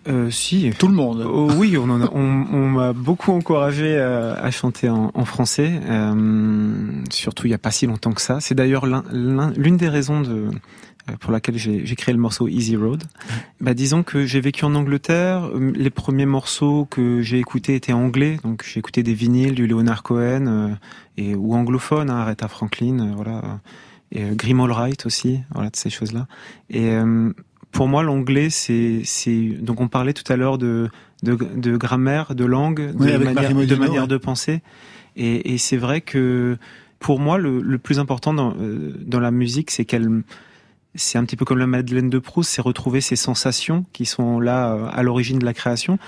Euh, si Tout le monde. Oh, oui, on en a- on, on m'a beaucoup encouragé à, à chanter en, en français, euh, surtout il n'y a pas si longtemps que ça. C'est d'ailleurs l'un- l'un- l'une des raisons de, euh, pour laquelle j'ai j'ai créé le morceau Easy Road. Bah, disons que j'ai vécu en Angleterre. euh, Les premiers morceaux que j'ai écoutés étaient anglais, donc j'ai écouté des vinyles du Leonard Cohen euh, et ou anglophone, hein, Aretha Franklin, euh, voilà, et euh, Grim Allwright aussi, voilà de ces choses-là. Et euh, pour moi, l'anglais, c'est, c'est donc on parlait tout à l'heure de, de, de grammaire, de langue, de Oui, manière, de Modino, manière ouais. de penser. Et, et c'est vrai que pour moi, le, le plus important dans, euh, dans la musique, c'est qu'elle, c'est un petit peu comme la Madeleine de Proust, c'est retrouver ces sensations qui sont là euh, à l'origine de la création.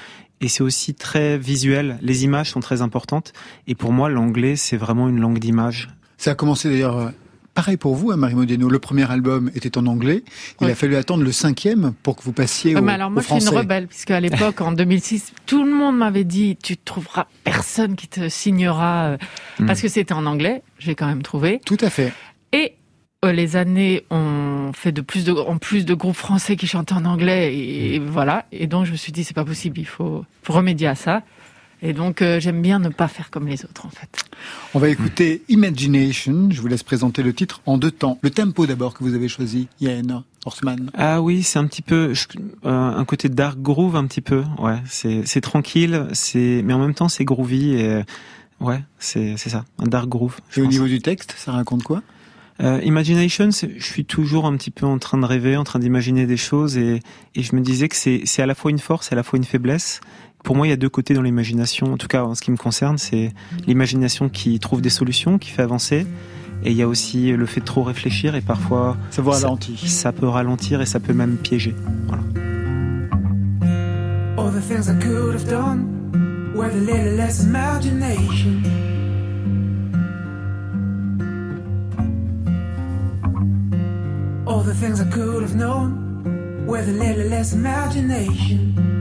Et c'est aussi très visuel. Les images sont très importantes. Et pour moi, l'anglais, c'est vraiment une langue d'image. Ça a commencé d'ailleurs euh, pareil pour vous, hein, Marie Modeno. Le premier album était en anglais. Il Ouais. a fallu attendre le cinquième pour que vous passiez Ouais, au, mais alors moi, je suis une rebelle, puisque à l'époque, en 2006, tout le monde m'avait dit, tu trouveras personne qui te signera, euh, Hmm. parce que c'était en anglais. J'ai quand même trouvé. Tout à fait. Et euh, les années ont fait de plus de, en plus de groupes français qui chantaient en anglais, et, voilà. Et donc, je me suis dit, c'est pas possible, il faut, faut remédier à ça. Et donc, euh, j'aime bien ne pas faire comme les autres, en fait. On va écouter Imagination. Je vous laisse présenter le titre en deux temps. Le tempo d'abord que vous avez choisi, Yael Horstman. Ah oui, c'est un petit peu je- euh, un côté dark groove un petit peu. Ouais, c'est c'est tranquille, c'est mais en même temps c'est groovy et euh, ouais, c'est c'est ça, un dark groove. Et au pense. niveau du texte, ça raconte quoi? Euh, Imagination, c'est- je suis toujours un petit peu en train de rêver, en train d'imaginer des choses et, et je me disais que c'est c'est à la fois une force et à la fois une faiblesse pour moi, il y a deux côtés dans l'imagination. En tout cas, en ce qui me concerne, c'est l'imagination qui trouve des solutions, qui fait avancer. Et il y a aussi le fait de trop réfléchir et parfois Ça vous ralentit. Ça, peut ralentir et ça peut même piéger. Voilà. All the things I could have done with a little less imagination. All the things I could have known with a little less imagination.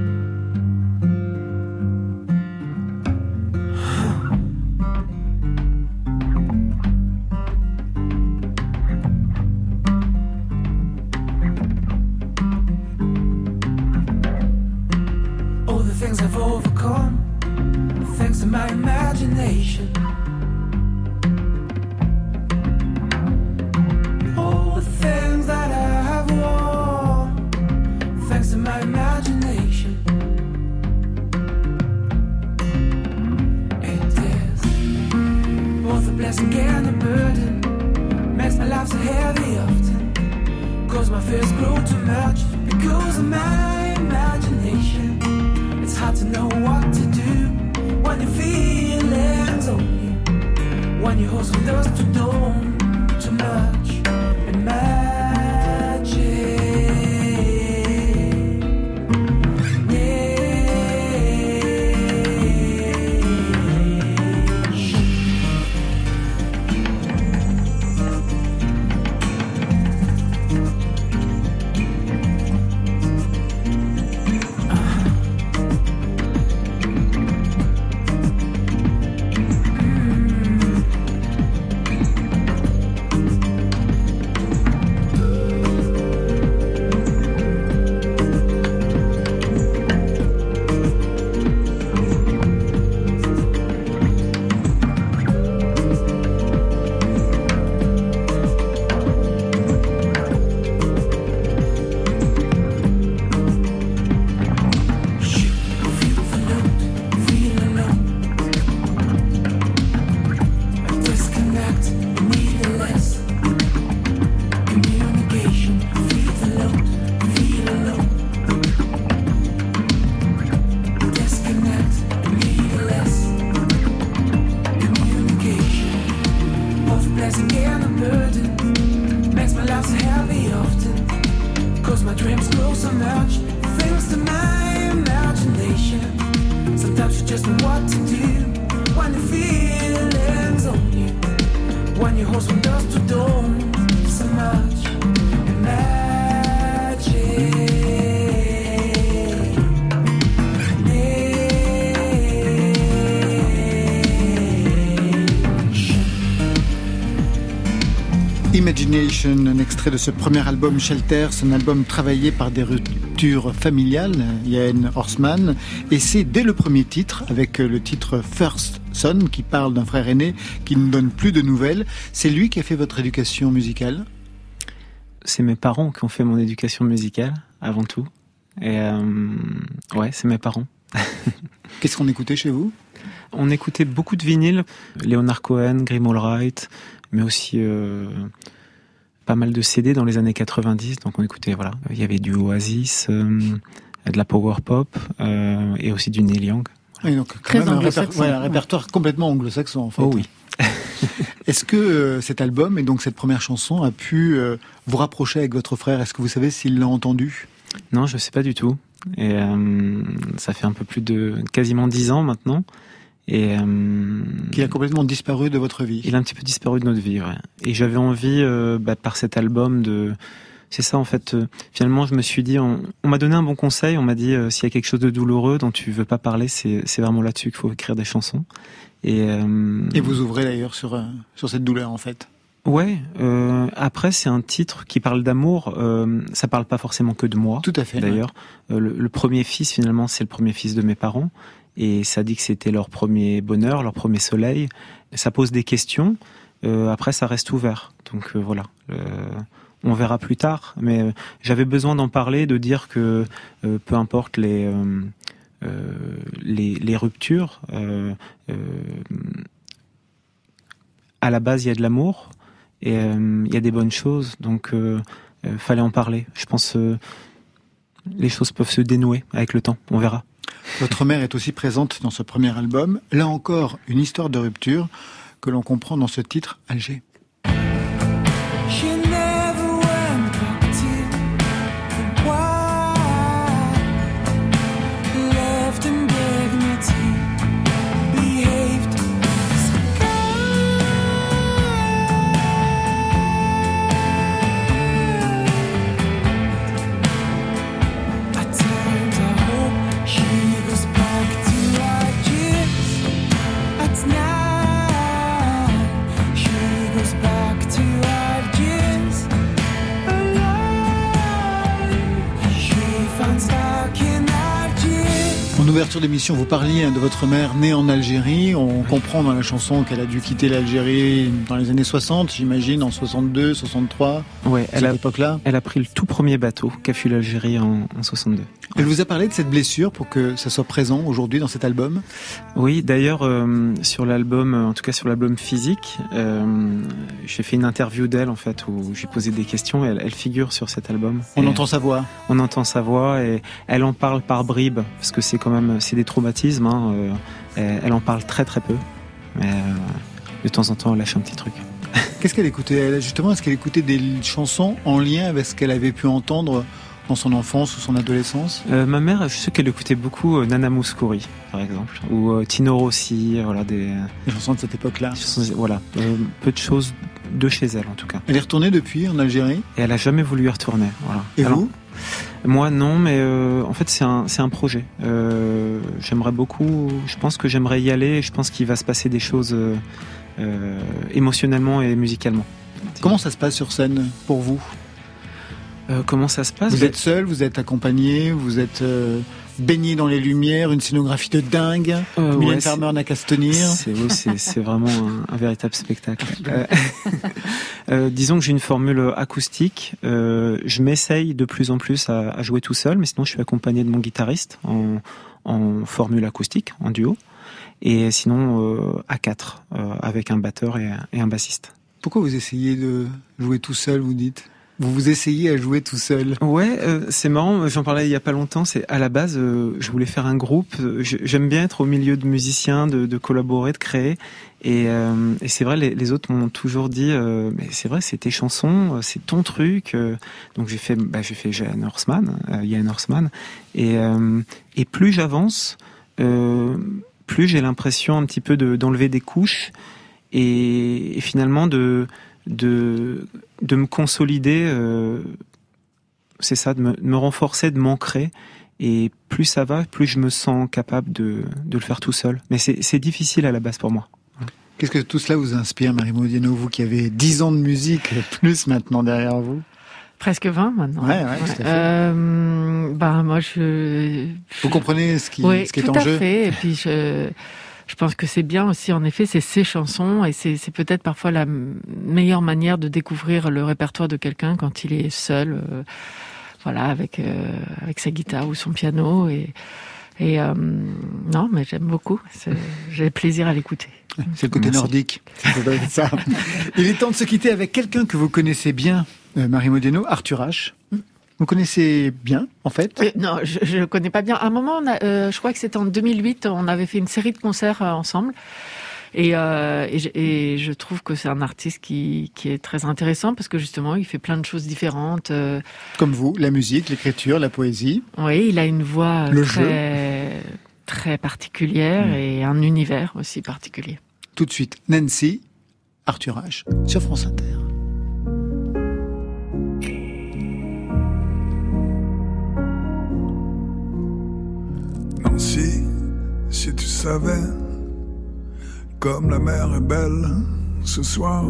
Imagination, un extrait de ce premier album Shelter, c'est un album travaillé par des ruptures familiales, Yann Horseman, et c'est dès le premier titre, avec le titre First Son, qui parle d'un frère aîné qui ne donne plus de nouvelles. C'est lui qui a fait votre éducation musicale? C'est mes parents qui ont fait mon éducation musicale, avant tout. Et euh, ouais, c'est mes parents. [laughs] Qu'est-ce qu'on écoutait chez vous? On écoutait beaucoup de vinyles, Leonard Cohen, Grim Allwright, mais aussi euh, pas mal de CD dans les années 90. Donc on écoutait, voilà, il y avait du Oasis, euh, de la power pop euh, et aussi du Neil Young. Oui, donc quand Très même un, anglo-saxon, réper- ouais, un ouais. répertoire complètement anglo-saxon en fait. Oh oui. [laughs] Est-ce que euh, cet album et donc cette première chanson a pu euh, vous rapprocher avec votre frère? Est-ce que vous savez s'il l'a entendu? Non, je sais pas du tout. Et euh, ça fait un peu plus de quasiment dix ans maintenant. Et euh, Qu'il a complètement disparu de votre vie il a un petit peu disparu de notre vie. Ouais. Et j'avais envie, euh, bah, par cet album, de. C'est ça en fait. euh, finalement, je me suis dit, on, on m'a donné un bon conseil. On m'a dit, euh, s'il y a quelque chose de douloureux dont tu veux pas parler, c'est vraiment là-dessus qu'il faut écrire des chansons. Et, Et vous ouvrez d'ailleurs sur, sur cette douleur en fait. Ouais. euh, après, c'est un titre qui parle d'amour. Euh, ça parle pas forcément que de moi. Tout à fait. D'ailleurs, Euh, le, le premier fils, finalement, c'est le premier fils de mes parents. Et ça dit que c'était leur premier bonheur, leur premier soleil. Ça pose des questions. Euh, après, ça reste ouvert. Donc euh, voilà. Euh, on verra plus tard. Mais j'avais besoin d'en parler, de dire que peu importe les, les, les ruptures, à la base, il y a de l'amour et il y a des bonnes choses. Donc, fallait en parler. Je pense les choses peuvent se dénouer avec le temps. On verra. Votre mère est aussi présente dans ce premier album. Là encore, une histoire de rupture que l'on comprend dans ce titre, Alger. Ouverture d'émission, vous parliez de votre mère née en Algérie. On comprend dans la chanson qu'elle a dû quitter l'Algérie dans les années 60, j'imagine, en 62, 63. Ouais, elle cette a, époque-là. elle a pris le tout premier bateau qu'a fut l'Algérie en, en 62. Elle vous a parlé de cette blessure pour que ça soit présent aujourd'hui dans cet album? Oui, d'ailleurs, euh, sur l'album, en tout cas sur l'album physique, euh, j'ai fait une interview d'elle en fait où j'ai posé des questions et elle, elle figure sur cet album. On Et entend sa voix. On entend sa voix et elle en parle par bribes parce que c'est quand même c'est des traumatismes. Hein, euh, elle en parle très très peu, mais euh, de temps en temps elle lâche un petit truc. Qu'est-ce qu'elle écoutait Justement, est-ce qu'elle écoutait des chansons en lien avec ce qu'elle avait pu entendre dans son enfance ou son adolescence? Euh, ma mère, je sais qu'elle écoutait beaucoup euh, Nana Mouskouri, par exemple, ou euh, Tino Rossi, voilà des Des chansons de cette époque-là. voilà, peu de choses de chez elle en tout cas. Elle est retournée depuis en Algérie? Et elle a jamais voulu y retourner. Voilà. Et Alors, vous? Moi non, mais euh, en fait c'est un c'est un projet. Euh, j'aimerais beaucoup. Je pense que j'aimerais y aller. et Je pense qu'il va se passer des choses euh, euh, émotionnellement et musicalement. Comment ça se passe sur scène pour vous? Euh, comment ça se passe? Vous êtes seul, vous êtes accompagné, vous êtes euh, baigné dans les lumières, une scénographie de dingue. Euh, Mylène ouais, Farmer n'a qu'à se tenir. C'est vraiment un, un véritable spectacle. [laughs] Euh, [laughs] euh, disons que j'ai une formule acoustique. Euh, je m'essaye de plus en plus à, à jouer tout seul, mais sinon je suis accompagné de mon guitariste en, en formule acoustique, en duo. Et sinon à quatre, avec un batteur et, et un bassiste. Pourquoi vous essayez de jouer tout seul, vous dites? Vous vous essayez à jouer tout seul Ouais, euh, c'est marrant. J'en parlais il y a pas longtemps. C'est à la base, euh, je voulais faire un groupe. Euh, J'aime bien être au milieu de musiciens, de, de collaborer, de créer. Et, euh, et c'est vrai, les, les autres m'ont toujours dit, euh, mais c'est vrai, c'est tes chansons, euh, c'est ton truc. donc j'ai fait, bah, j'ai fait Jan Horseman, Ian Horseman. Et, et plus j'avance, plus j'ai l'impression un petit peu de- d'enlever des couches et, et finalement de de de me consolider. euh, c'est ça, de me, de me renforcer, de m'ancrer. Et plus ça va, plus je me sens capable de, de le faire tout seul. Mais c'est c'est difficile à la base pour moi. Qu'est-ce que tout cela vous inspire, Marie Modiano, vous qui avez 10 ans de musique, [laughs] plus maintenant derrière vous? Presque 20 maintenant. Ouais, ouais, tout à fait. Euh, bah, moi, je. Vous comprenez ce qui, oui, ce qui est tout en à jeu? fait. Et puis, je, je pense que c'est bien aussi, en effet, c'est ses chansons et c'est peut-être parfois la meilleure manière de découvrir le répertoire de quelqu'un quand il est seul, euh, voilà, avec euh, avec sa guitare ou son piano et et euh, non, mais j'aime beaucoup. [laughs] J'ai plaisir à l'écouter. C'est le côté Merci. nordique. [laughs] Ça. [laughs] Il est temps de se quitter avec quelqu'un que vous connaissez bien, Marie Modiano, Arthur H. Vous connaissez bien, en fait? Euh, non, je ne connais pas bien. À un moment, on a, euh, je crois que c'était en 2008, on avait fait une série de concerts euh, ensemble. Et, euh, et, je, et je trouve que c'est un artiste qui, qui est très intéressant parce que justement, il fait plein de choses différentes. Comme vous, la musique, l'écriture, la poésie. oui, il a une voix Le très, très particulière Mm. et un univers aussi particulier. Tout de suite, Nancy, Arthur H. sur France Inter. Savais comme la mer est belle ce soir,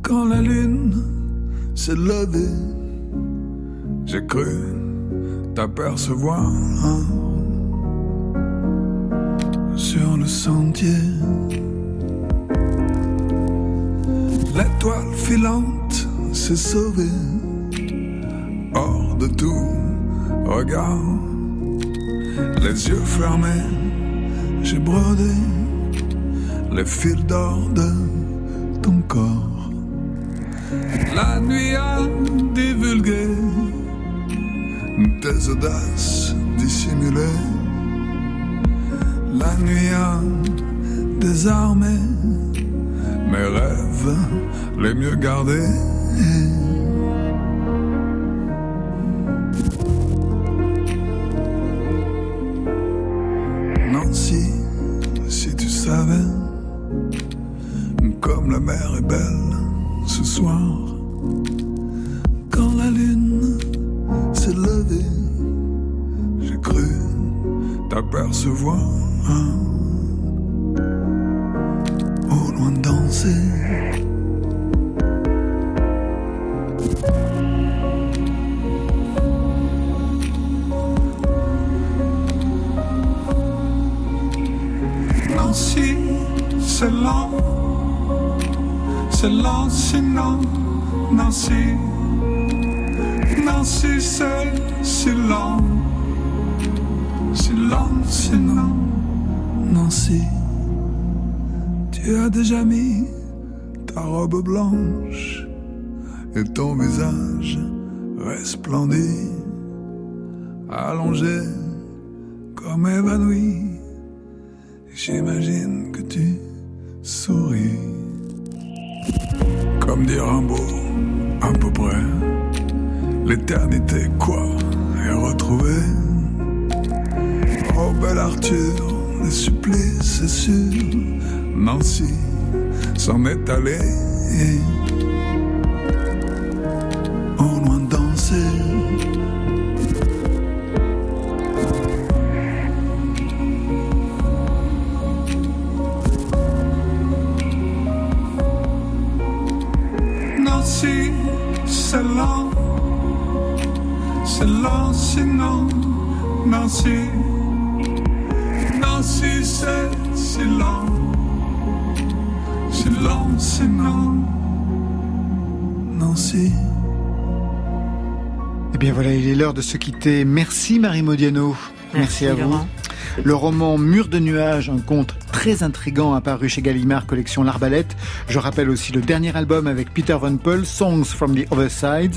quand la lune s'est levée, j'ai cru t'apercevoir sur le sentier. L'étoile filante s'est sauvée hors de tout regard. Les yeux fermés, j'ai brodé les fils d'or de ton corps. La nuit a divulgué tes audaces dissimulées. La nuit a désarmé mes rêves les mieux gardés. Comme la mer est belle ce soir, quand la lune s'est levée, j'ai cru t'apercevoir au loin danser. C'est lent, c'est lent, sinon, Nancy, Nancy, c'est si lent, si sinon, Nancy, tu as déjà mis ta robe blanche et ton visage resplendit, allongé comme évanoui. J'imagine L'éternité, quoi, est retrouvée. Oh, bel Arthur, les supplices, c'est sûr. Nancy s'en est allée. C'est lent, si lent, sinon, Nancy. Eh bien voilà, il est l'heure de se quitter. Merci Marie Modiano. Merci, à vous. Laurent. Le roman Mur de nuages, un conte très intrigant apparu chez Gallimard, collection L'Arbalète. Je rappelle aussi le dernier album avec Peter Van Peul, Songs from the Other Side.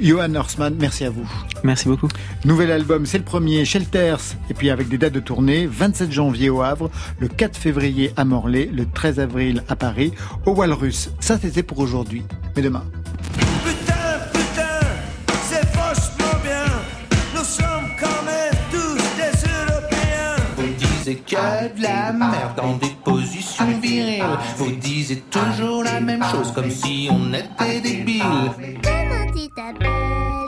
Johan Horsman, merci à vous. Merci beaucoup. Nouvel album, c'est le premier, Shelters, et puis avec des dates de tournée, 27 janvier au Havre, le 4 février à Morlaix, le 13 avril à Paris, au Walrus. Ça c'était pour aujourd'hui. Mais demain. Disiez que de la merde. dans Vous disiez toujours la même chose comme si on était débiles.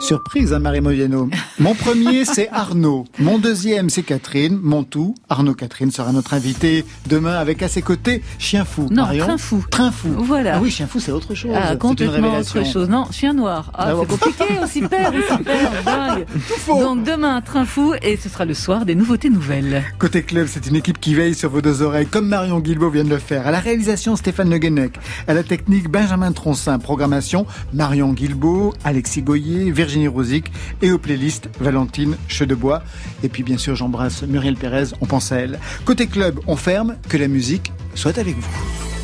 Surprise, hein, Marie Modiano. Mon premier, c'est Arnaud. Mon deuxième, c'est Catherine. Mon tout, Arnaud Catherine sera notre invité demain avec à ses côtés Chien Fou. Non, Marion Train Fou. Train Fou. Voilà. Ah oui, Chien Fou, c'est autre chose. Ah, complètement autre chose. Non, chien noir. Ah, Ah, c'est bon. compliqué, aussi père, aussi père, dingue. Donc demain, train fou, et ce sera le soir des nouveautés nouvelles. Côté club, c'est une équipe qui veille sur vos deux oreilles, comme Marion Guilbault vient de le faire. À la réalisation, Stéphane Le Guenec. À la technique, Benjamin Troncin. Programmation, Marion Guilbault, Alexis Goyer, Virginie Rosic. Et aux playlists, Valentine Chedebois. Et puis, bien sûr, j'embrasse Muriel Pérez. On pense à elle. Côté club, on ferme. Que la musique soit avec vous.